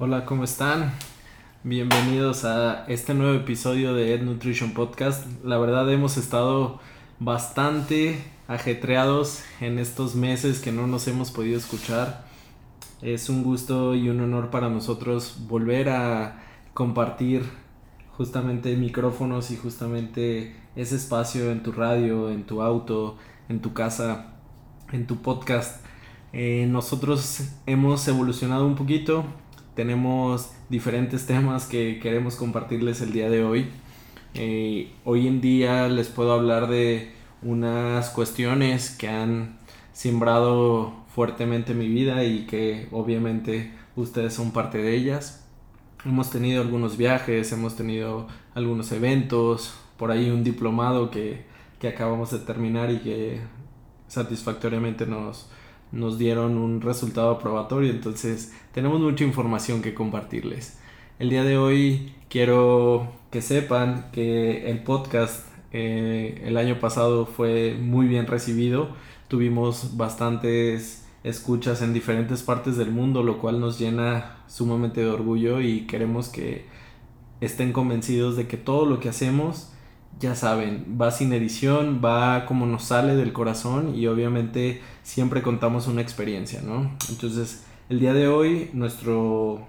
Hola, ¿cómo están? Bienvenidos a este nuevo episodio de Ed Nutrition Podcast. La verdad hemos estado bastante ajetreados en estos meses que no nos hemos podido escuchar. Es un gusto y un honor para nosotros volver a compartir justamente micrófonos y justamente ese espacio en tu radio, en tu auto, en tu casa, en tu podcast. Eh, nosotros hemos evolucionado un poquito, tenemos diferentes temas que queremos compartirles el día de hoy. Eh, hoy en día les puedo hablar de unas cuestiones que han sembrado fuertemente mi vida y que obviamente ustedes son parte de ellas. Hemos tenido algunos viajes, hemos tenido algunos eventos, por ahí un diplomado que, que acabamos de terminar y que satisfactoriamente nos, nos dieron un resultado aprobatorio, entonces tenemos mucha información que compartirles. El día de hoy quiero que sepan que el podcast eh, el año pasado fue muy bien recibido, tuvimos bastantes escuchas en diferentes partes del mundo, lo cual nos llena sumamente de orgullo y queremos que estén convencidos de que todo lo que hacemos ya saben, va sin edición, va como nos sale del corazón y obviamente siempre contamos una experiencia, ¿no? Entonces, el día de hoy nuestro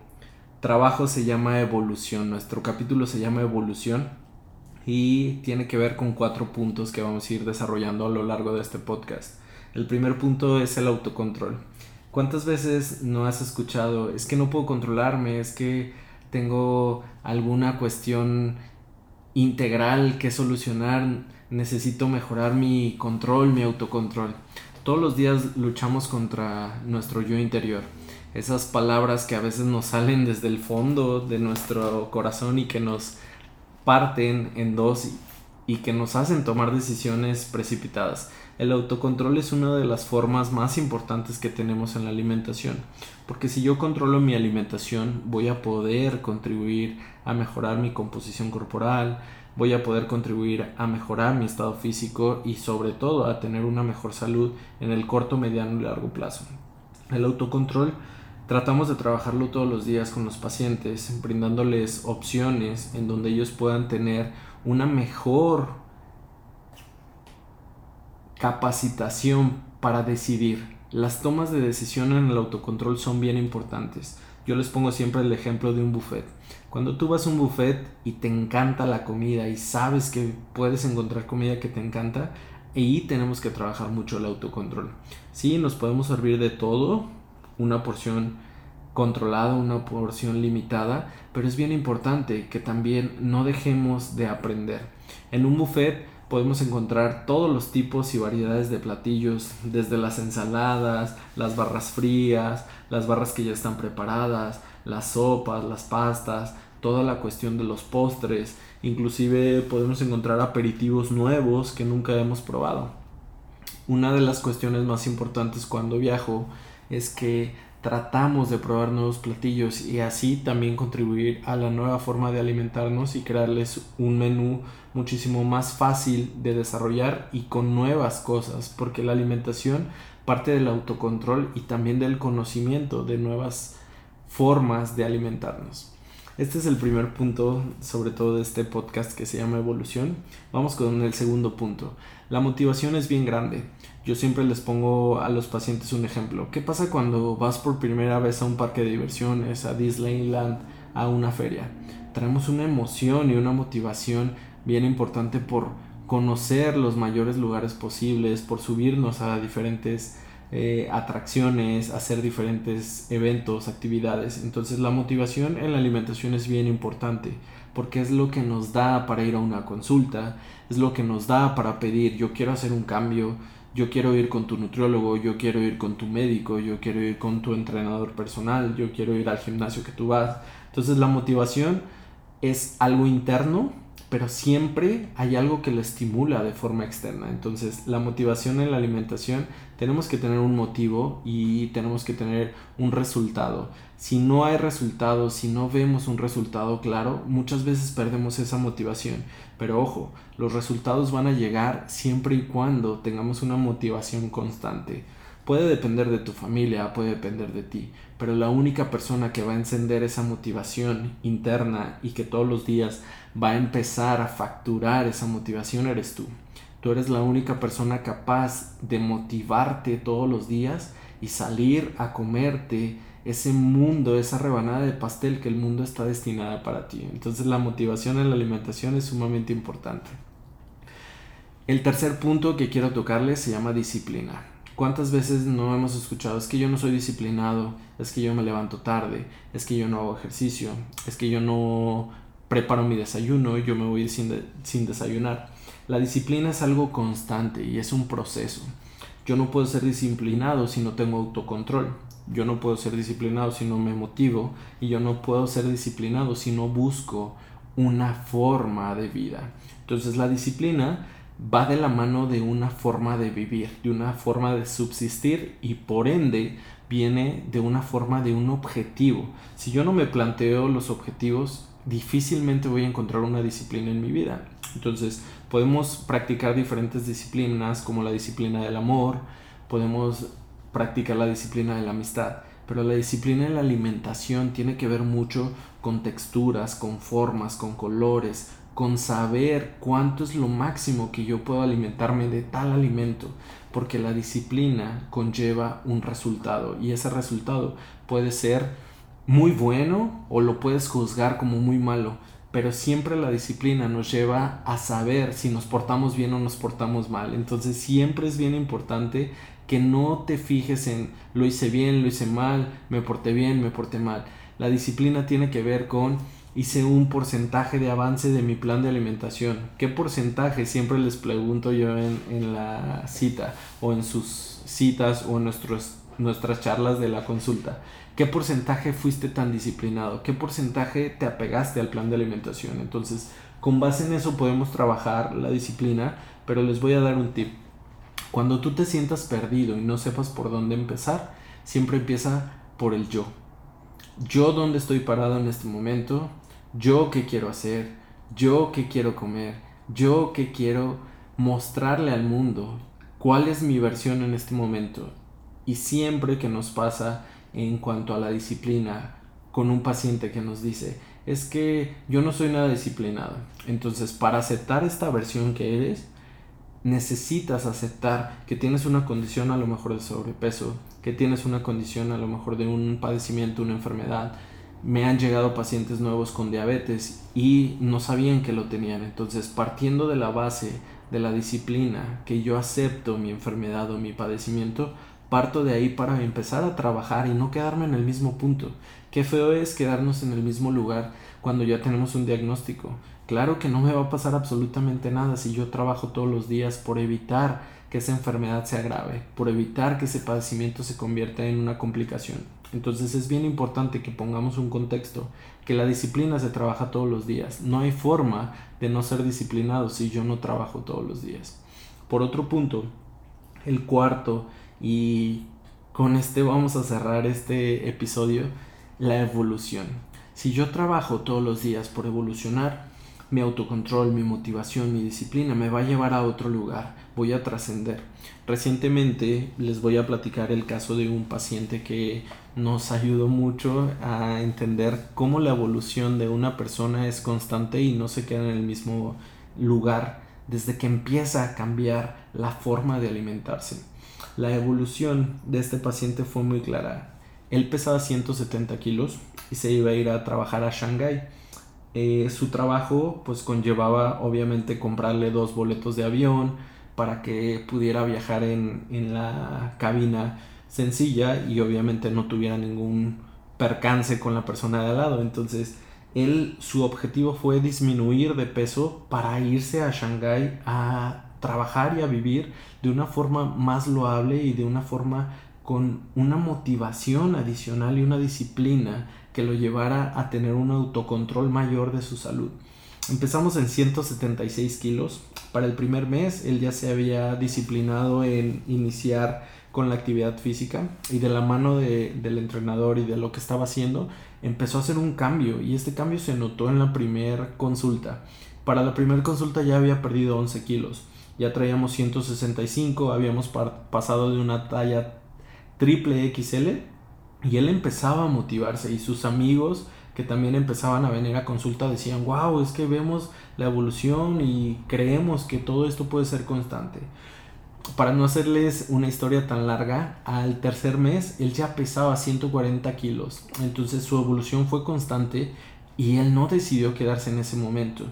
trabajo se llama evolución, nuestro capítulo se llama evolución y tiene que ver con cuatro puntos que vamos a ir desarrollando a lo largo de este podcast. El primer punto es el autocontrol. ¿Cuántas veces no has escuchado, es que no puedo controlarme, es que tengo alguna cuestión integral que solucionar, necesito mejorar mi control, mi autocontrol. Todos los días luchamos contra nuestro yo interior. Esas palabras que a veces nos salen desde el fondo de nuestro corazón y que nos parten en dos y que nos hacen tomar decisiones precipitadas. El autocontrol es una de las formas más importantes que tenemos en la alimentación, porque si yo controlo mi alimentación voy a poder contribuir a mejorar mi composición corporal, voy a poder contribuir a mejorar mi estado físico y sobre todo a tener una mejor salud en el corto, mediano y largo plazo. El autocontrol tratamos de trabajarlo todos los días con los pacientes, brindándoles opciones en donde ellos puedan tener una mejor capacitación para decidir. Las tomas de decisión en el autocontrol son bien importantes. Yo les pongo siempre el ejemplo de un buffet. Cuando tú vas a un buffet y te encanta la comida y sabes que puedes encontrar comida que te encanta, ahí tenemos que trabajar mucho el autocontrol. Sí, nos podemos servir de todo, una porción controlada, una porción limitada, pero es bien importante que también no dejemos de aprender. En un buffet podemos encontrar todos los tipos y variedades de platillos, desde las ensaladas, las barras frías, las barras que ya están preparadas, las sopas, las pastas, toda la cuestión de los postres, inclusive podemos encontrar aperitivos nuevos que nunca hemos probado. Una de las cuestiones más importantes cuando viajo es que tratamos de probar nuevos platillos y así también contribuir a la nueva forma de alimentarnos y crearles un menú muchísimo más fácil de desarrollar y con nuevas cosas, porque la alimentación parte del autocontrol y también del conocimiento de nuevas formas de alimentarnos. Este es el primer punto, sobre todo de este podcast que se llama evolución. Vamos con el segundo punto. La motivación es bien grande. Yo siempre les pongo a los pacientes un ejemplo. ¿Qué pasa cuando vas por primera vez a un parque de diversiones, a Disneyland, a una feria? Traemos una emoción y una motivación bien importante por conocer los mayores lugares posibles, por subirnos a diferentes eh, atracciones, hacer diferentes eventos, actividades. Entonces la motivación en la alimentación es bien importante porque es lo que nos da para ir a una consulta, es lo que nos da para pedir yo quiero hacer un cambio, yo quiero ir con tu nutriólogo, yo quiero ir con tu médico, yo quiero ir con tu entrenador personal, yo quiero ir al gimnasio que tú vas. Entonces la motivación es algo interno pero siempre hay algo que lo estimula de forma externa. Entonces, la motivación en la alimentación, tenemos que tener un motivo y tenemos que tener un resultado. Si no hay resultado, si no vemos un resultado claro, muchas veces perdemos esa motivación. Pero ojo, los resultados van a llegar siempre y cuando tengamos una motivación constante. Puede depender de tu familia, puede depender de ti, pero la única persona que va a encender esa motivación interna y que todos los días va a empezar a facturar esa motivación eres tú. Tú eres la única persona capaz de motivarte todos los días y salir a comerte ese mundo, esa rebanada de pastel que el mundo está destinada para ti. Entonces la motivación en la alimentación es sumamente importante. El tercer punto que quiero tocarles se llama disciplina. ¿Cuántas veces no hemos escuchado? Es que yo no soy disciplinado, es que yo me levanto tarde, es que yo no hago ejercicio, es que yo no preparo mi desayuno, yo me voy sin, sin desayunar. La disciplina es algo constante y es un proceso. Yo no puedo ser disciplinado si no tengo autocontrol. Yo no puedo ser disciplinado si no me motivo y yo no puedo ser disciplinado si no busco una forma de vida. Entonces la disciplina va de la mano de una forma de vivir, de una forma de subsistir y por ende viene de una forma de un objetivo. Si yo no me planteo los objetivos, difícilmente voy a encontrar una disciplina en mi vida. Entonces, podemos practicar diferentes disciplinas como la disciplina del amor, podemos practicar la disciplina de la amistad, pero la disciplina de la alimentación tiene que ver mucho con texturas, con formas, con colores, con saber cuánto es lo máximo que yo puedo alimentarme de tal alimento, porque la disciplina conlleva un resultado y ese resultado puede ser muy bueno o lo puedes juzgar como muy malo, pero siempre la disciplina nos lleva a saber si nos portamos bien o nos portamos mal. Entonces siempre es bien importante que no te fijes en lo hice bien, lo hice mal, me porté bien, me porté mal. La disciplina tiene que ver con hice un porcentaje de avance de mi plan de alimentación. ¿Qué porcentaje? Siempre les pregunto yo en, la cita o en sus citas o en nuestros, nuestras charlas de la consulta. ¿Qué porcentaje fuiste tan disciplinado? ¿Qué porcentaje te apegaste al plan de alimentación? Entonces, con base en eso podemos trabajar la disciplina, pero les voy a dar un tip. Cuando tú te sientas perdido y no sepas por dónde empezar, siempre empieza por el yo yo dónde estoy parado en este momento, yo qué quiero hacer, yo qué quiero comer, yo qué quiero mostrarle al mundo, cuál es mi versión en este momento. Y siempre que nos pasa en cuanto a la disciplina con un paciente que nos dice, es que yo no soy nada disciplinado. Entonces, para aceptar esta versión que eres, necesitas aceptar que tienes una condición a lo mejor de sobrepeso, que tienes una condición a lo mejor de un padecimiento, una enfermedad. Me han llegado pacientes nuevos con diabetes y no sabían que lo tenían. Entonces, partiendo de la base de la disciplina, que yo acepto mi enfermedad o mi padecimiento, parto de ahí para empezar a trabajar y no quedarme en el mismo punto. Qué feo es quedarnos en el mismo lugar cuando ya tenemos un diagnóstico. Claro que no me va a pasar absolutamente nada si yo trabajo todos los días por evitar que esa enfermedad sea grave, por evitar que ese padecimiento se convierta en una complicación. Entonces es bien importante que pongamos un contexto, que la disciplina se trabaja todos los días. No hay forma de no ser disciplinado si yo no trabajo todos los días. Por otro punto, el cuarto, y con este vamos a cerrar este episodio, la evolución. Si yo trabajo todos los días por evolucionar, mi autocontrol, mi motivación, mi disciplina me va a llevar a otro lugar, voy a trascender. Recientemente les voy a platicar el caso de un paciente que nos ayudó mucho a entender cómo la evolución de una persona es constante y no se queda en el mismo lugar desde que empieza a cambiar la forma de alimentarse. La evolución de este paciente fue muy clara. Él pesaba 170 kilos y se iba a ir a trabajar a Shanghái eh, su trabajo pues conllevaba obviamente comprarle dos boletos de avión para que pudiera viajar en, en la cabina sencilla y obviamente no tuviera ningún percance con la persona de al lado. Entonces, él, su objetivo fue disminuir de peso para irse a Shanghái a trabajar y a vivir de una forma más loable y de una forma con una motivación adicional y una disciplina que lo llevara a tener un autocontrol mayor de su salud. Empezamos en 176 kilos. Para el primer mes él ya se había disciplinado en iniciar con la actividad física y de la mano del entrenador y de lo que estaba haciendo empezó a hacer un cambio y este cambio se notó en la primera consulta. Para la primera consulta ya había perdido 11 kilos, ya traíamos 165, habíamos pasado de una talla triple XL y él empezaba a motivarse y sus amigos que también empezaban a venir a consulta decían, wow, es que vemos la evolución y creemos que todo esto puede ser constante. Para no hacerles una historia tan larga, al tercer mes él ya pesaba 140 kilos, entonces su evolución fue constante y él no decidió quedarse en ese momento.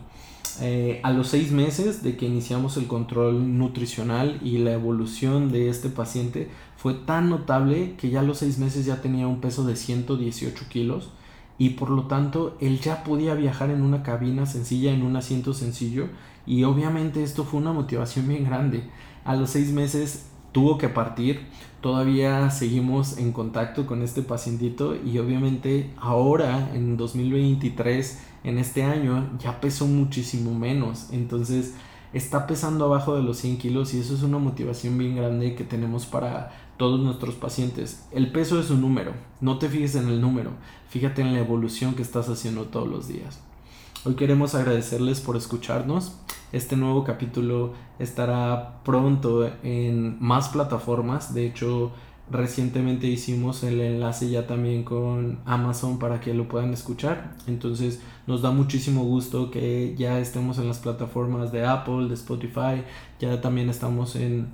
Eh, a los seis meses de que iniciamos el control nutricional y la evolución de este paciente fue tan notable que ya a los seis meses ya tenía un peso de 118 kilos y por lo tanto él ya podía viajar en una cabina sencilla, en un asiento sencillo y obviamente esto fue una motivación bien grande. A los seis meses tuvo que partir, todavía seguimos en contacto con este pacientito y obviamente ahora en 2023 en este año ya pesó muchísimo menos. Entonces está pesando abajo de los 100 kilos y eso es una motivación bien grande que tenemos para todos nuestros pacientes. El peso es un número, no te fijes en el número, fíjate en la evolución que estás haciendo todos los días. Hoy queremos agradecerles por escucharnos. Este nuevo capítulo estará pronto en más plataformas. De hecho, Recientemente hicimos el enlace ya también con Amazon para que lo puedan escuchar. Entonces nos da muchísimo gusto que ya estemos en las plataformas de Apple, de Spotify. Ya también estamos en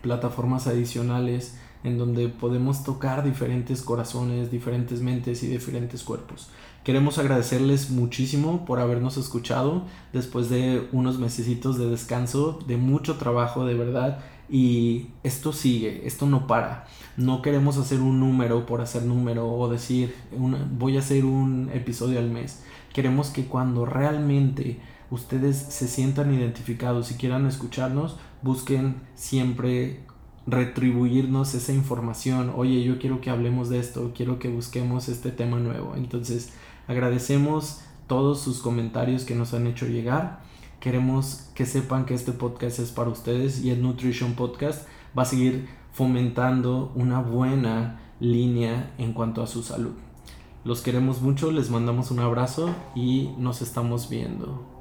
plataformas adicionales en donde podemos tocar diferentes corazones, diferentes mentes y diferentes cuerpos. Queremos agradecerles muchísimo por habernos escuchado después de unos mesecitos de descanso, de mucho trabajo de verdad y esto sigue, esto no para. No queremos hacer un número por hacer número o decir voy a hacer un episodio al mes. Queremos que cuando realmente ustedes se sientan identificados y quieran escucharnos, busquen siempre retribuirnos esa información. Oye, yo quiero que hablemos de esto, quiero que busquemos este tema nuevo. Entonces, agradecemos todos sus comentarios que nos han hecho llegar Queremos que sepan que este podcast es para ustedes y el Nutrition Podcast va a seguir fomentando una buena línea en cuanto a su salud. Los queremos mucho, les mandamos un abrazo y nos estamos viendo.